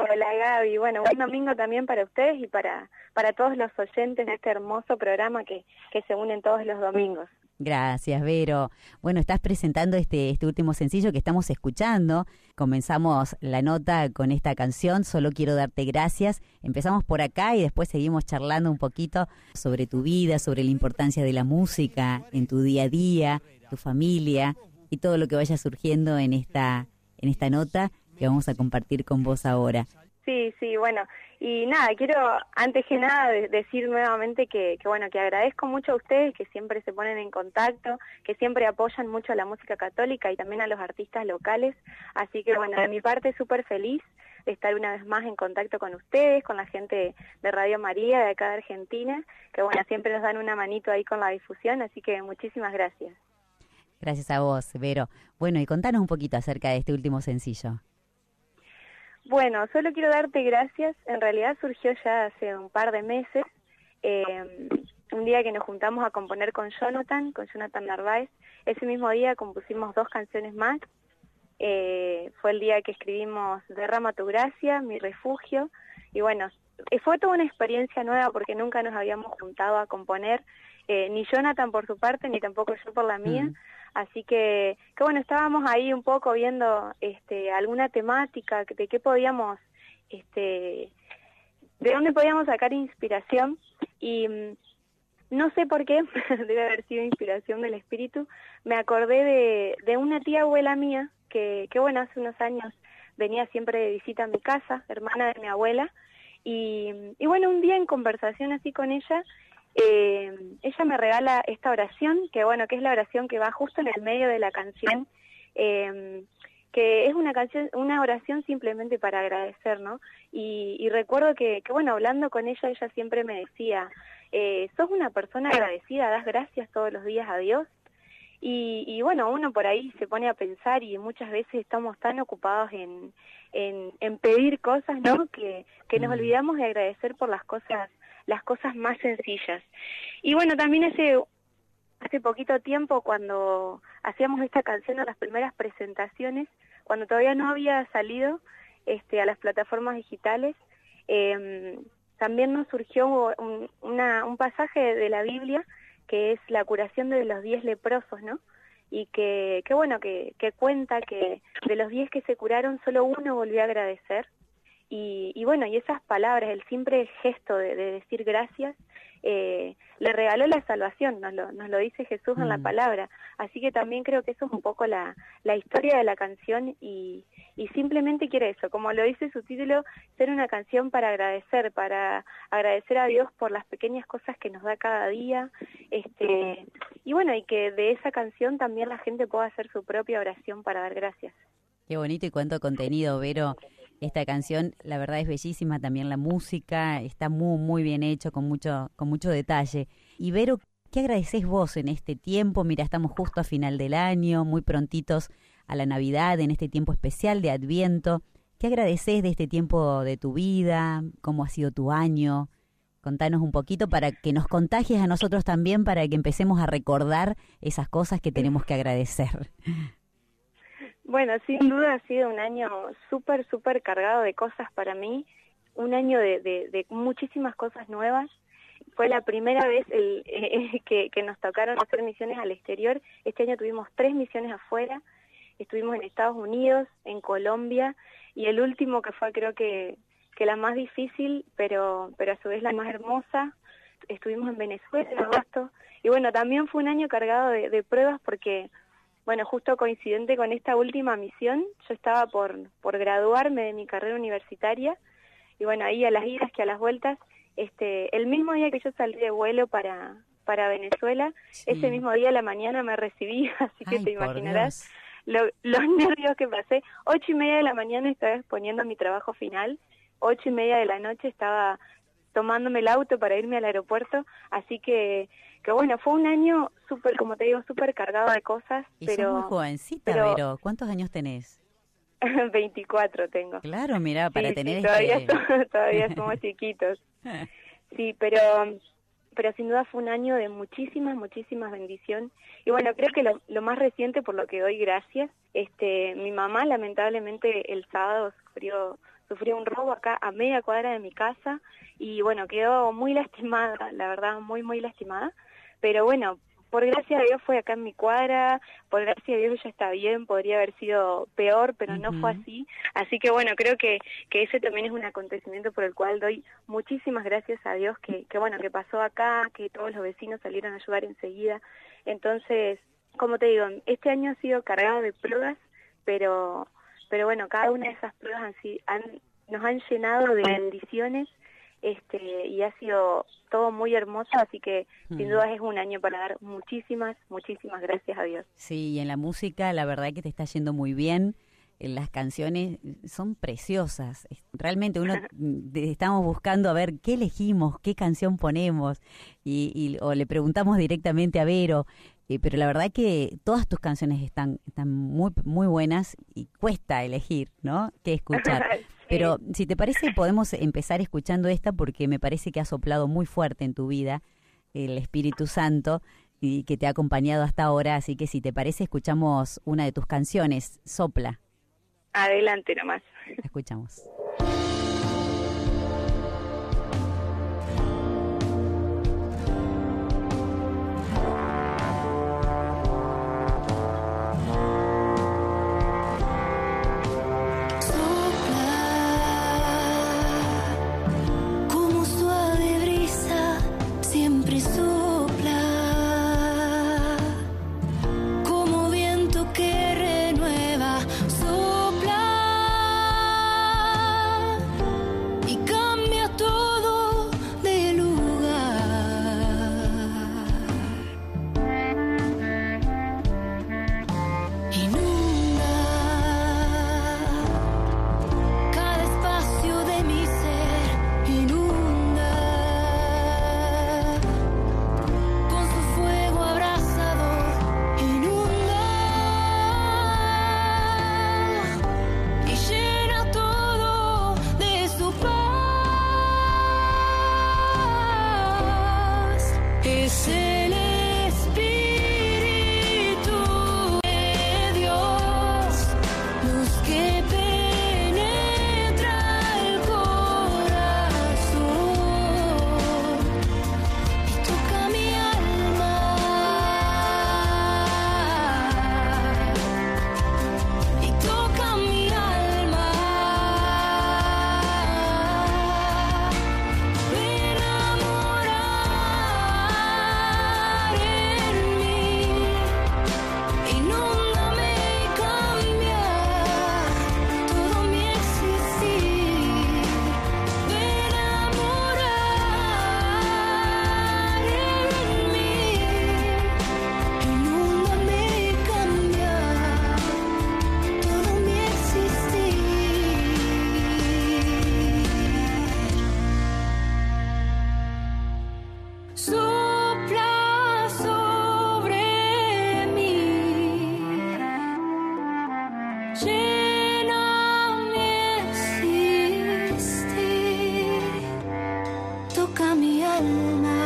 Hola Gaby, bueno, buen domingo también para ustedes y para, para todos los oyentes de este hermoso programa que, que se unen todos los domingos. Gracias, Vero. Bueno, estás presentando este, este último sencillo que estamos escuchando. Comenzamos la nota con esta canción, Solo quiero darte gracias. Empezamos por acá y después seguimos charlando un poquito sobre tu vida, sobre la importancia de la música en tu día a día, tu familia y todo lo que vaya surgiendo en esta, en esta nota que vamos a compartir con vos ahora. Sí, sí, bueno, y nada, quiero antes que nada decir nuevamente que, que, bueno, que agradezco mucho a ustedes que siempre se ponen en contacto, que siempre apoyan mucho a la música católica y también a los artistas locales, así que bueno, de mi parte súper feliz de estar una vez más en contacto con ustedes, con la gente de Radio María de acá de Argentina, que bueno, siempre nos dan una manito ahí con la difusión, así que muchísimas gracias. Gracias a vos, Vero. Bueno, y contanos un poquito acerca de este último sencillo. Bueno, solo quiero darte gracias. En realidad surgió ya hace un par de meses. Eh, un día que nos juntamos a componer con Jonathan, con Jonathan Narváez. Ese mismo día compusimos dos canciones más. Eh, fue el día que escribimos Derrama tu gracia, Mi refugio. Y bueno, eh, fue toda una experiencia nueva porque nunca nos habíamos juntado a componer, ni Jonathan por su parte, ni tampoco yo por la mía. Mm. Así que, que bueno, estábamos ahí un poco viendo este, alguna temática de qué podíamos, este, de dónde podíamos sacar inspiración. Y mm, no sé por qué, debe haber sido inspiración del espíritu, me acordé de, de una tía abuela mía que, que bueno, hace unos años venía siempre de visita a mi casa, hermana de mi abuela, y, y bueno, un día en conversación así con ella, eh, ella me regala esta oración, que bueno, que es la oración que va justo en el medio de la canción, eh, que es una canción, una oración simplemente para agradecer, ¿no? Y, recuerdo que, que, bueno, hablando con ella, ella siempre me decía, eh, sos una persona agradecida, das gracias todos los días a Dios. Y, y, bueno, uno por ahí se pone a pensar y muchas veces estamos tan ocupados en, en, en pedir cosas, ¿no? Que, que nos mm. olvidamos de agradecer por las cosas las cosas más sencillas. Y bueno, también hace, hace poquito tiempo cuando hacíamos esta canción a las primeras presentaciones, cuando todavía no había salido este, a las plataformas digitales, eh, también nos surgió un, una, un pasaje de la Biblia que es la curación de los diez leprosos, ¿no? Y que, que bueno, que, que cuenta que de los diez que se curaron, solo uno volvió a agradecer y, bueno, y esas palabras, el simple gesto de, decir gracias, eh, le regaló la salvación, nos lo, nos lo dice Jesús en la mm. palabra. Así que también creo que eso es un poco la, la historia de la canción y, y simplemente quiere eso, como lo dice su título, ser una canción para agradecer, para agradecer a Dios por las pequeñas cosas que nos da cada día, este, y bueno, y que de esa canción también la gente pueda hacer su propia oración para dar gracias. Qué bonito y cuánto contenido, Vero. Esta canción, la verdad, es bellísima. También la música está muy, muy bien hecho, con mucho, con mucho detalle. Y Vero, ¿qué agradeces vos en este tiempo? Mira, estamos justo a final del año, muy prontitos a la Navidad, en este tiempo especial de Adviento. ¿Qué agradeces de este tiempo de tu vida? ¿Cómo ha sido tu año? Contanos un poquito para que nos contagies a nosotros también, para que empecemos a recordar esas cosas que tenemos que agradecer. Bueno, sin duda ha sido un año súper, súper cargado de cosas para mí, un año de, muchísimas cosas nuevas. Fue la primera vez el, que, que, nos tocaron hacer misiones al exterior. Este año tuvimos tres misiones afuera. Estuvimos en Estados Unidos, en Colombia y el último que fue creo que, que la más difícil, pero, pero a su vez la más hermosa. Estuvimos en Venezuela en agosto. Y bueno, también fue un año cargado de, de pruebas porque bueno, justo coincidente con esta última misión, yo estaba por, por graduarme de mi carrera universitaria y bueno, ahí a las idas que a las vueltas, este, el mismo día que yo salí de vuelo para, para Venezuela, ese mismo día a la mañana me recibí, así que te imaginarás los nervios que pasé. Ocho y media de la mañana estaba exponiendo mi trabajo final, ocho y media de la noche estaba tomándome el auto para irme al aeropuerto, así que que bueno, fue un año súper, como te digo, súper cargado de cosas. Y pero, muy jovencita, pero, ¿cuántos años tenés? 24 tengo. Claro, mira, para tener... todavía, este todavía somos chiquitos. Sí, pero pero sin duda fue un año de muchísimas, muchísimas bendiciones. Y bueno, creo que lo, lo, más reciente por lo que doy gracias, este, mi mamá lamentablemente el sábado sufrió, sufrió un robo acá a media cuadra de mi casa y bueno, quedó muy lastimada, la verdad, muy, muy lastimada. Pero bueno, por gracia de Dios fue acá en mi cuadra, por gracia de Dios ella está bien, podría haber sido peor, pero no fue así. Así que bueno, creo que, que ese también es un acontecimiento por el cual doy muchísimas gracias a Dios que, que bueno, que pasó acá, que todos los vecinos salieron a ayudar enseguida. Entonces, como te digo, este año ha sido cargado de pruebas, pero, pero bueno, cada una de esas pruebas han, nos han llenado de bendiciones este, y ha sido todo muy hermoso, así que sin mm. duda es un año para dar muchísimas, muchísimas gracias a Dios. Sí, y en la música la verdad que te está yendo muy bien. Las canciones son preciosas. Realmente uno estamos buscando a ver qué elegimos, qué canción ponemos, y, o le preguntamos directamente a Vero. Eh, pero la verdad que todas tus canciones están, están muy, muy buenas y cuesta elegir, ¿no? Qué escuchar. Pero si te parece, podemos empezar escuchando esta porque me parece que ha soplado muy fuerte en tu vida el Espíritu Santo y que te ha acompañado hasta ahora. Así que si te parece, escuchamos una de tus canciones, Sopla. Adelante nomás. escuchamos. alma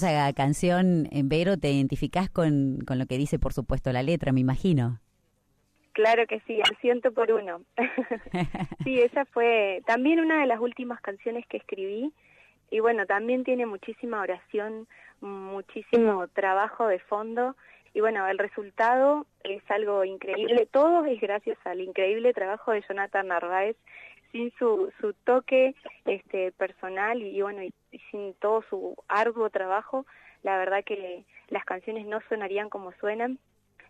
maravillosa canción, en Vero, te identificás con, con lo que dice, por supuesto, la letra, me imagino. Claro que sí, al ciento por uno. sí, esa fue también una de las últimas canciones que escribí y bueno, también tiene muchísima oración, muchísimo trabajo de fondo y bueno, el resultado es algo increíble. Todo es gracias al increíble trabajo de Jonathan Narváez, sin su, su toque este, personal y, bueno, y, sin todo su arduo trabajo, la verdad que las canciones no sonarían como suenan.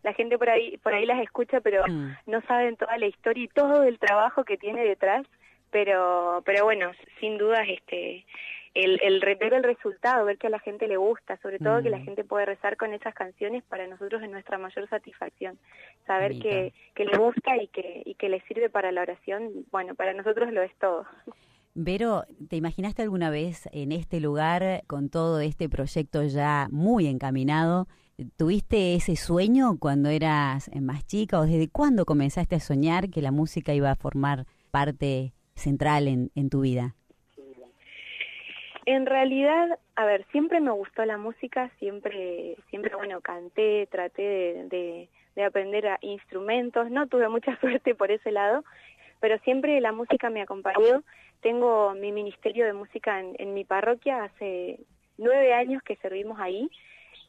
La gente por ahí, por ahí las escucha, pero mm. no saben toda la historia y todo el trabajo que tiene detrás. Pero, pero bueno, sin dudas, este, el, el ver el resultado, ver que a la gente le gusta, sobre todo que la mm. gente puede rezar con esas canciones, para nosotros es nuestra mayor satisfacción. Saber que, que le gusta y que, y que le sirve para la oración, bueno, para nosotros lo es todo. Vero, ¿te imaginaste alguna vez en este lugar, con todo este proyecto ya muy encaminado? ¿Tuviste ese sueño cuando eras más chica o desde cuándo comenzaste a soñar que la música iba a formar parte central en, en tu vida? En realidad, a ver, siempre me gustó la música, siempre, siempre, bueno, canté, traté de, de, aprender a instrumentos, no tuve mucha suerte por ese lado, pero siempre la música me acompañó. Tengo mi ministerio de música en, en mi parroquia, hace nueve años que servimos ahí,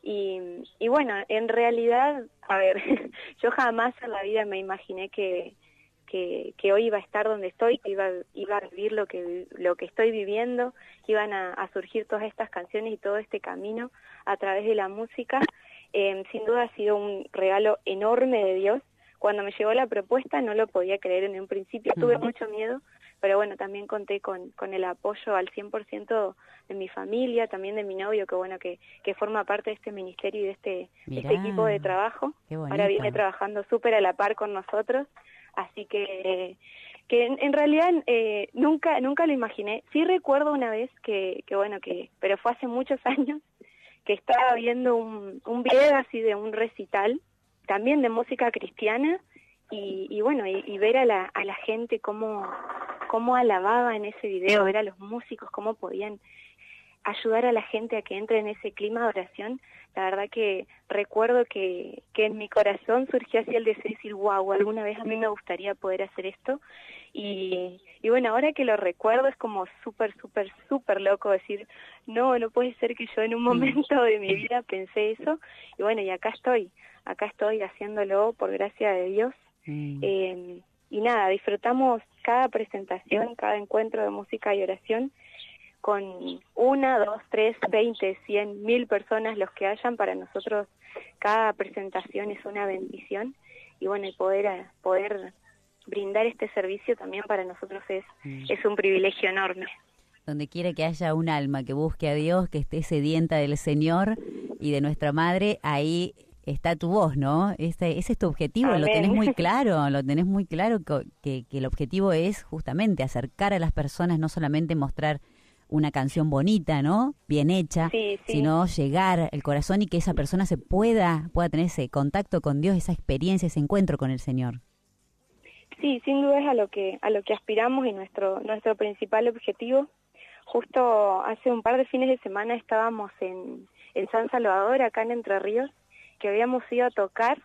y, y bueno, en realidad, a ver, yo jamás en la vida me imaginé que, que, hoy iba a estar donde estoy, que iba, iba a vivir lo que, lo que estoy viviendo, que iban a, surgir todas estas canciones y todo este camino a través de la música. Eh, sin duda ha sido un regalo enorme de Dios. Cuando me llegó la propuesta no lo podía creer en un principio, tuve mucho miedo, pero bueno, también conté con, con el apoyo al 100% de mi familia, también de mi novio, que bueno, que, que forma parte de este ministerio y de este, este equipo de trabajo. Ahora viene trabajando súper a la par con nosotros. Así que, que en, realidad eh, nunca, nunca lo imaginé. Sí recuerdo una vez que, que, bueno, que, pero fue hace muchos años, que estaba viendo un, un video así de un recital, también de música cristiana, y, y bueno, y, ver a la, a la gente cómo, cómo alababa en ese video, ver a los músicos cómo podían ayudar a la gente a que entre en ese clima de oración, la verdad que recuerdo que, que en mi corazón surgió así el deseo de decir, wow, alguna vez a mí me gustaría poder hacer esto. Y, y bueno, ahora que lo recuerdo es como súper, súper, súper loco decir, no, no puede ser que yo en un mm. momento de mi vida pensé eso. Y bueno, y acá estoy, acá estoy haciéndolo por gracia de Dios. Mm. Eh, y nada, disfrutamos cada presentación, cada encuentro de música y oración con una, dos, tres, veinte, cien, mil personas los que hayan, para nosotros cada presentación es una bendición y bueno, el poder, poder brindar este servicio también para nosotros es, mm. es un privilegio enorme. Donde quiera que haya un alma que busque a Dios, que esté sedienta del Señor y de nuestra Madre, ahí está tu voz, ¿no? Ese, ese es tu objetivo, lo tenés muy claro, lo tenés muy claro que, que el objetivo es justamente acercar a las personas, no solamente mostrar una canción bonita, ¿no? Bien hecha, sino llegar al corazón y que esa persona se pueda, pueda tener ese contacto con Dios, esa experiencia, ese encuentro con el Señor. Sí, sin duda es a lo que a lo que aspiramos y nuestro nuestro principal objetivo. Justo hace un par de fines de semana estábamos en, en San Salvador, acá en Entre Ríos, que habíamos ido a tocar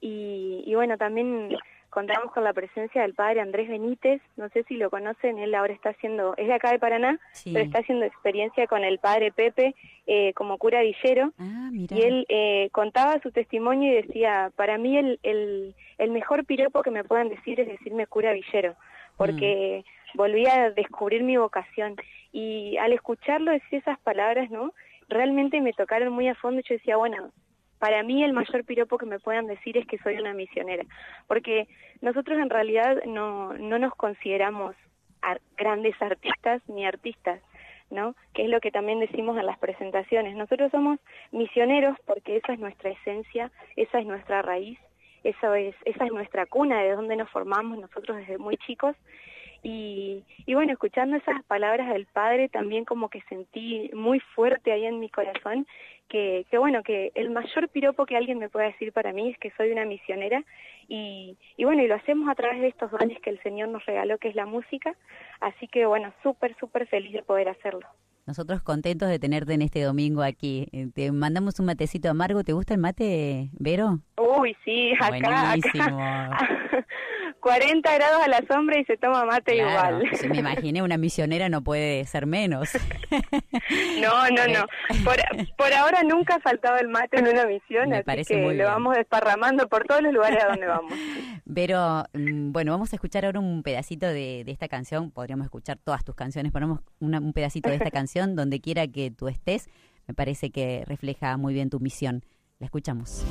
y, y bueno, también contamos con la presencia del padre Andrés Benítez, no sé si lo conocen, él ahora está haciendo, es de acá de Paraná, pero está haciendo experiencia con el padre Pepe eh, como cura villero, ah, y él eh, contaba su testimonio y decía, para mí el, el, el, mejor piropo que me puedan decir es decirme cura villero, porque mm. volví a descubrir mi vocación, y al escucharlo decir esas palabras, ¿no? Realmente me tocaron muy a fondo y yo decía, bueno, para mí el mayor piropo que me puedan decir es que soy una misionera, porque nosotros en realidad no, no nos consideramos grandes artistas ni artistas, ¿no? Que es lo que también decimos en las presentaciones. Nosotros somos misioneros porque esa es nuestra esencia, esa es nuestra raíz, eso es, esa es nuestra cuna de donde nos formamos nosotros desde muy chicos y, y bueno, escuchando esas palabras del Padre también como que sentí muy fuerte ahí en mi corazón que, que bueno, que el mayor piropo que alguien me pueda decir para mí es que soy una misionera y, y bueno, y lo hacemos a través de estos dones que el Señor nos regaló, que es la música, así que bueno, súper, súper feliz de poder hacerlo Nosotros contentos de tenerte en este domingo aquí. Eh, te mandamos un matecito amargo. ¿Te gusta el mate, Vero? Uy, sí, acá, acá. 40 grados a la sombra y se toma mate igual. me imaginé una misionera no puede ser menos. no, no, no. Por, ahora nunca ha faltado el mate en una misión, así que lo vamos desparramando por todos los lugares a donde vamos. Pero, mm, bueno, vamos a escuchar ahora un pedacito de, esta canción. Podríamos escuchar todas tus canciones, ponemos un pedacito de esta canción donde quiera que tú estés. Me parece que refleja muy bien tu misión. La escuchamos.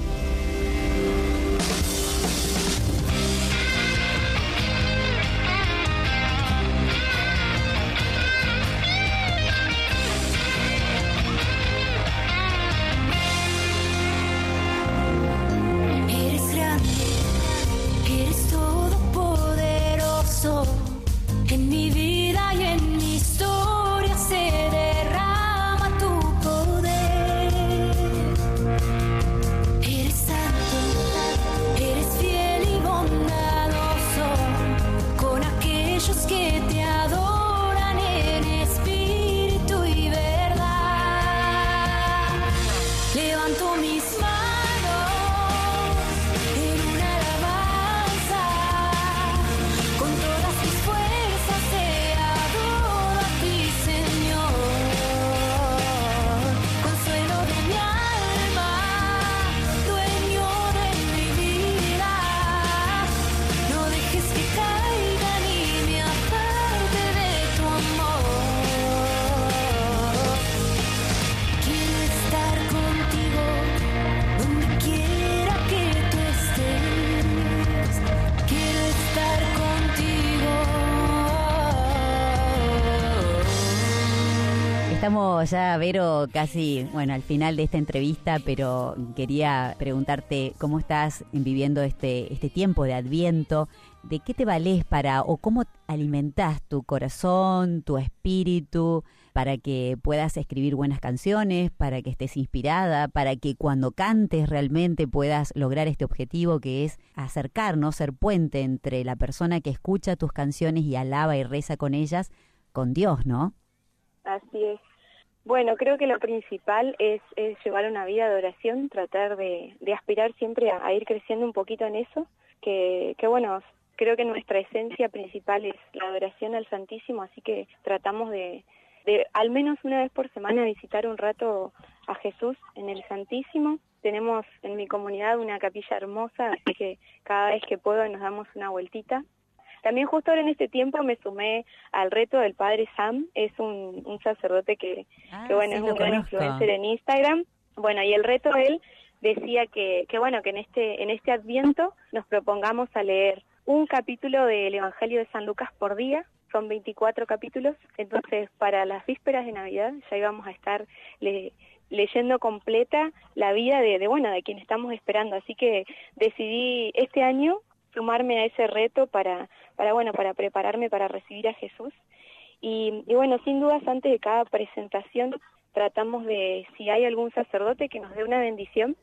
Estamos ya, Vero, casi, bueno, al final de esta entrevista, pero quería preguntarte cómo estás viviendo este, este tiempo de Adviento, de qué te vales para o cómo alimentas tu corazón, tu espíritu, para que puedas escribir buenas canciones, para que estés inspirada, para que cuando cantes realmente puedas lograr este objetivo que es acercarnos, ser puente entre la persona que escucha tus canciones y alaba y reza con ellas, con Dios, ¿no? Así es. Bueno, creo que lo principal es, llevar una vida de oración, tratar de, aspirar siempre a, ir creciendo un poquito en eso, que, bueno, creo que nuestra esencia principal es la adoración al Santísimo, así que tratamos de, de al menos una vez por semana visitar un rato a Jesús en el Santísimo. Tenemos en mi comunidad una capilla hermosa, así que cada vez que puedo nos damos una vueltita también justo ahora en este tiempo me sumé al reto del padre Sam, es un, un sacerdote que, ah, que bueno, es un gran influencer en Instagram. Bueno, y el reto él decía que, que bueno, que en este, en este adviento nos propongamos a leer un capítulo del Evangelio de San Lucas por día, son 24 capítulos, entonces para las vísperas de Navidad ya íbamos a estar leyendo completa la vida de, de, bueno, de quien estamos esperando, así que decidí este año sumarme a ese reto para, para, bueno, para prepararme para recibir a Jesús. Y, y bueno, sin dudas, antes de cada presentación tratamos de, si hay algún sacerdote, que nos dé una bendición.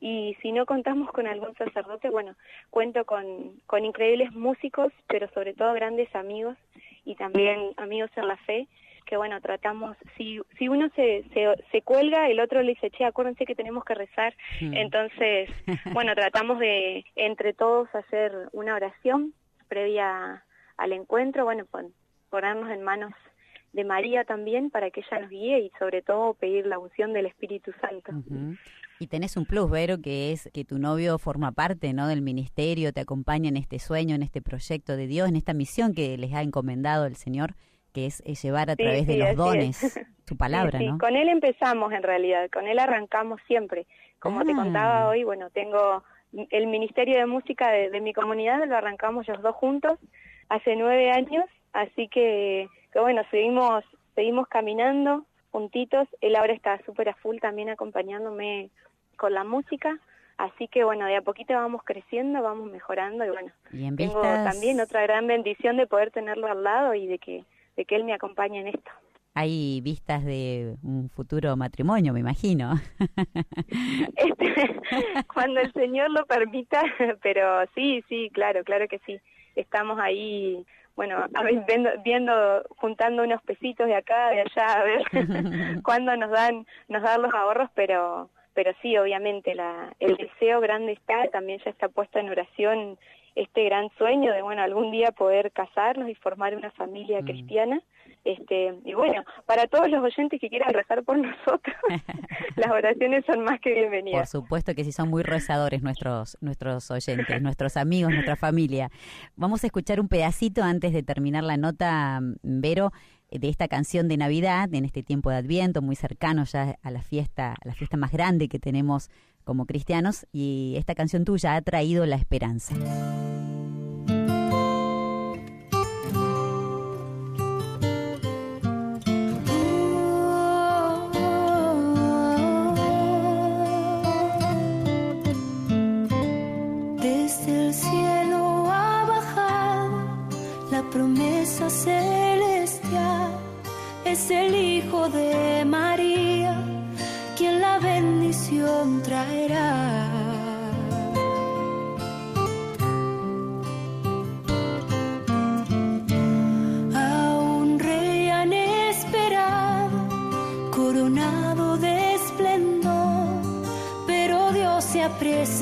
Y si no contamos con algún sacerdote, bueno, cuento con, con increíbles músicos, pero sobre todo grandes amigos y también amigos en la fe, que bueno, tratamos, si, si uno se, se, cuelga, el otro le dice, che, acuérdense que tenemos que rezar. Entonces, bueno, tratamos de entre todos hacer una oración previa al encuentro, bueno, ponernos en manos de María también para que ella nos guíe y sobre todo pedir la unción del Espíritu Santo. Y tenés un plus, Vero, que es que tu novio forma parte ¿no? del ministerio, te acompaña en este sueño, en este proyecto de Dios, en esta misión que les ha encomendado el Señor que es, llevar a través de los dones su palabra, ¿no? Con él empezamos en realidad, con él arrancamos siempre. Como te ah. contaba hoy, bueno, tengo el Ministerio de Música de, mi comunidad, lo arrancamos los dos juntos hace nueve años, así que, que bueno, seguimos, seguimos caminando juntitos, él ahora está súper a full también acompañándome con la música, Así que bueno, de a poquito vamos creciendo, vamos mejorando y bueno, tengo también otra gran bendición de poder tenerlo al lado y de que de que él me acompañe en esto. Hay vistas de un futuro matrimonio, me imagino. Este, cuando el Señor lo permita, pero sí, sí, claro, claro que sí. estamos ahí, bueno, a ver, viendo, viendo, juntando unos pesitos de acá, de allá, a ver cuándo nos dan, nos dan los ahorros, pero pero sí, obviamente, la, el deseo grande está, también ya está puesto en oración este gran sueño de, bueno, algún día poder casarnos y formar una familia mm. cristiana. Este, y bueno, para todos los oyentes que quieran rezar por nosotros, las oraciones son más que bienvenidas. Por supuesto que sí son muy rezadores nuestros nuestros oyentes, nuestros amigos, nuestra familia. Vamos a escuchar un pedacito antes de terminar la nota, Vero, de esta canción de Navidad en este tiempo de Adviento, muy cercano ya a la fiesta, a la fiesta más grande que tenemos como cristianos y esta canción tuya ha traído la esperanza. Desde el cielo ha bajado la promesa celestial, es el Hijo de María quien la bendición Dios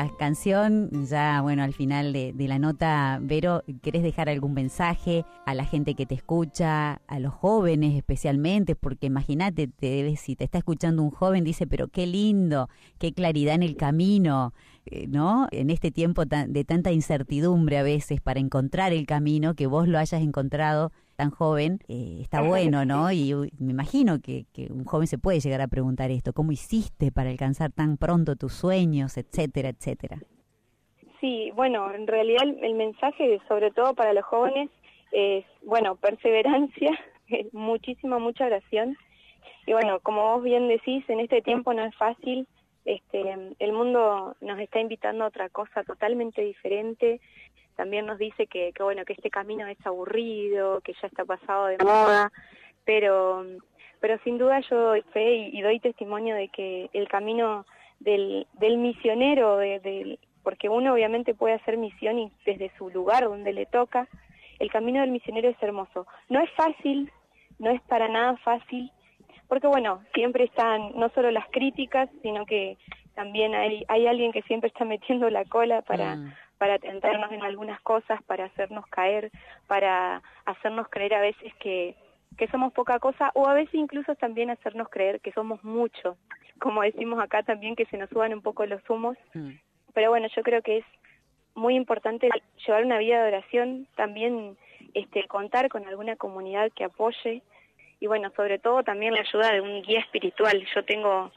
hermosa canción. Ya, bueno, al final de, la nota, Vero, ¿querés dejar algún mensaje a la gente que te escucha, a los jóvenes especialmente? Porque imagínate, te, si te está escuchando un joven, dice, pero qué lindo, qué claridad en el camino, eh, ¿no? En este tiempo de tanta incertidumbre a veces para encontrar el camino, que vos lo hayas encontrado tan joven, eh, está bueno, ¿no? Y me imagino que, un joven se puede llegar a preguntar esto, ¿cómo hiciste para alcanzar tan pronto tus sueños, etcétera, etcétera? Sí, bueno, en realidad el, mensaje, sobre todo para los jóvenes, es, bueno, perseverancia, muchísima, mucha oración. Y bueno, como vos bien decís, en este tiempo no es fácil, este, el mundo nos está invitando a otra cosa totalmente diferente, también nos dice que, que, bueno que este camino es aburrido, que ya está pasado de moda, pero pero sin duda yo doy fe y, doy testimonio de que el camino del, del misionero, de, porque uno obviamente puede hacer misión y desde su lugar donde le toca, el camino del misionero es hermoso. No es fácil, no es para nada fácil, porque bueno, siempre están no solo las críticas, sino que también hay, hay alguien que siempre está metiendo la cola para, mm para tentarnos en algunas cosas, para hacernos caer, para hacernos creer a veces que, que somos poca cosa o a veces incluso también hacernos creer que somos mucho, como decimos acá también que se nos suban un poco los humos. Mm. Pero bueno, yo creo que es muy importante llevar una vida de oración, también este, contar con alguna comunidad que apoye y bueno, sobre todo también la ayuda de un guía espiritual. Yo tengo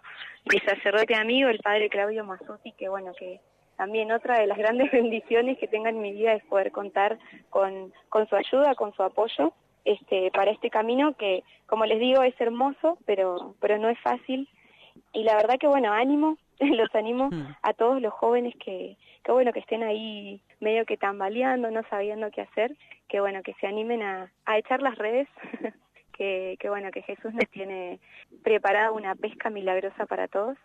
mi sacerdote amigo, el padre Claudio Mazzuti, que bueno, que también otra de las grandes bendiciones que tenga en mi vida es poder contar con, con su ayuda, con su apoyo este, para este camino que, como les digo, es hermoso, pero, pero no es fácil. Y la verdad que, bueno, ánimo, los animo mm. a todos los jóvenes que, que, bueno, que estén ahí medio que tambaleando, no sabiendo qué hacer, que, bueno, que se animen a, a echar las redes, que, que, bueno, que Jesús nos tiene preparada una pesca milagrosa para todos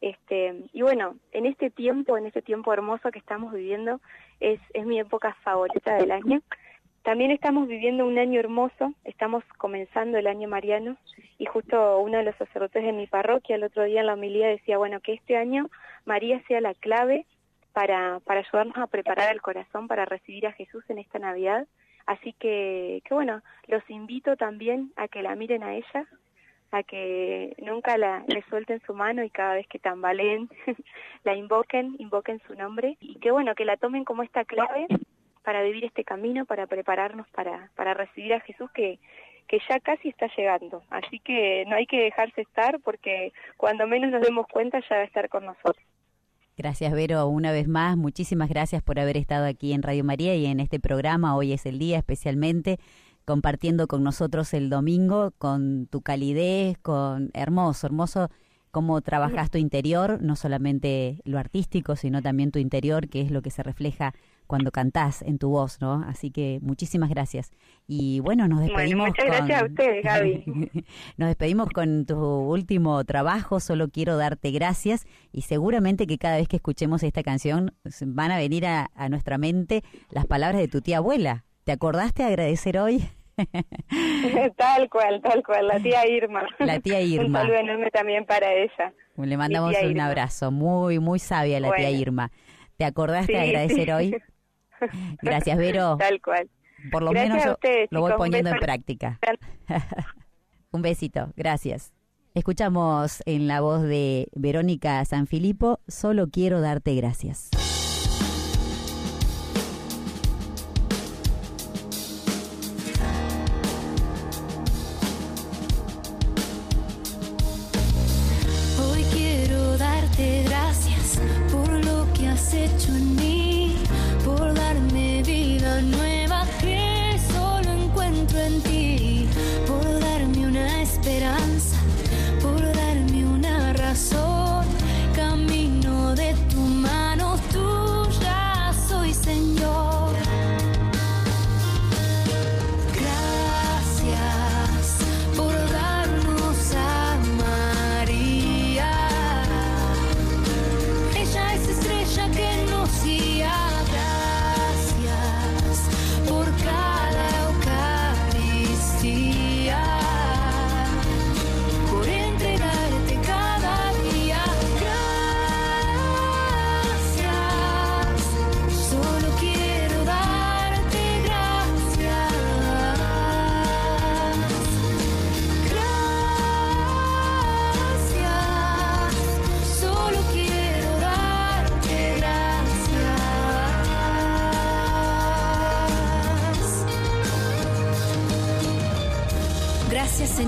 este, y bueno, en este tiempo, en este tiempo hermoso que estamos viviendo, es, es mi época favorita del año. También estamos viviendo un año hermoso, estamos comenzando el año mariano y justo uno de los sacerdotes de mi parroquia el otro día en la homilía decía, bueno, que este año María sea la clave para, para ayudarnos a preparar el corazón para recibir a Jesús en esta Navidad. Así que, que bueno, los invito también a que la miren a ella, a que nunca la, le suelten su mano y cada vez que tambaleen la invoquen, invoquen su nombre y que bueno, que la tomen como esta clave para vivir este camino, para prepararnos para, para recibir a Jesús que, que ya casi está llegando. Así que no hay que dejarse estar porque cuando menos nos demos cuenta ya va a estar con nosotros. Gracias, Vero, una vez más. Muchísimas gracias por haber estado aquí en Radio María y en este programa. Hoy es el día especialmente compartiendo con nosotros el domingo, con tu calidez, con hermoso, hermoso cómo trabajas tu interior, no solamente lo artístico, sino también tu interior, que es lo que se refleja cuando cantás en tu voz, ¿no? Así que muchísimas gracias. Y bueno, nos despedimos. muchas gracias a ustedes, Gaby. nos despedimos con tu último trabajo, solo quiero darte gracias y seguramente que cada vez que escuchemos esta canción van a venir a, a nuestra mente las palabras de tu tía abuela. ¿Te acordaste de agradecer hoy? tal cual, tal cual, la tía Irma. La tía Irma. un saludo enorme también para ella. Le mandamos un abrazo, muy, muy sabia la tía Irma. ¿Te acordaste de agradecer hoy? Gracias, Vero. Tal cual. Por lo menos yo lo voy poniendo en práctica. un besito, gracias. Escuchamos en la voz de Verónica Sanfilippo, solo quiero darte gracias.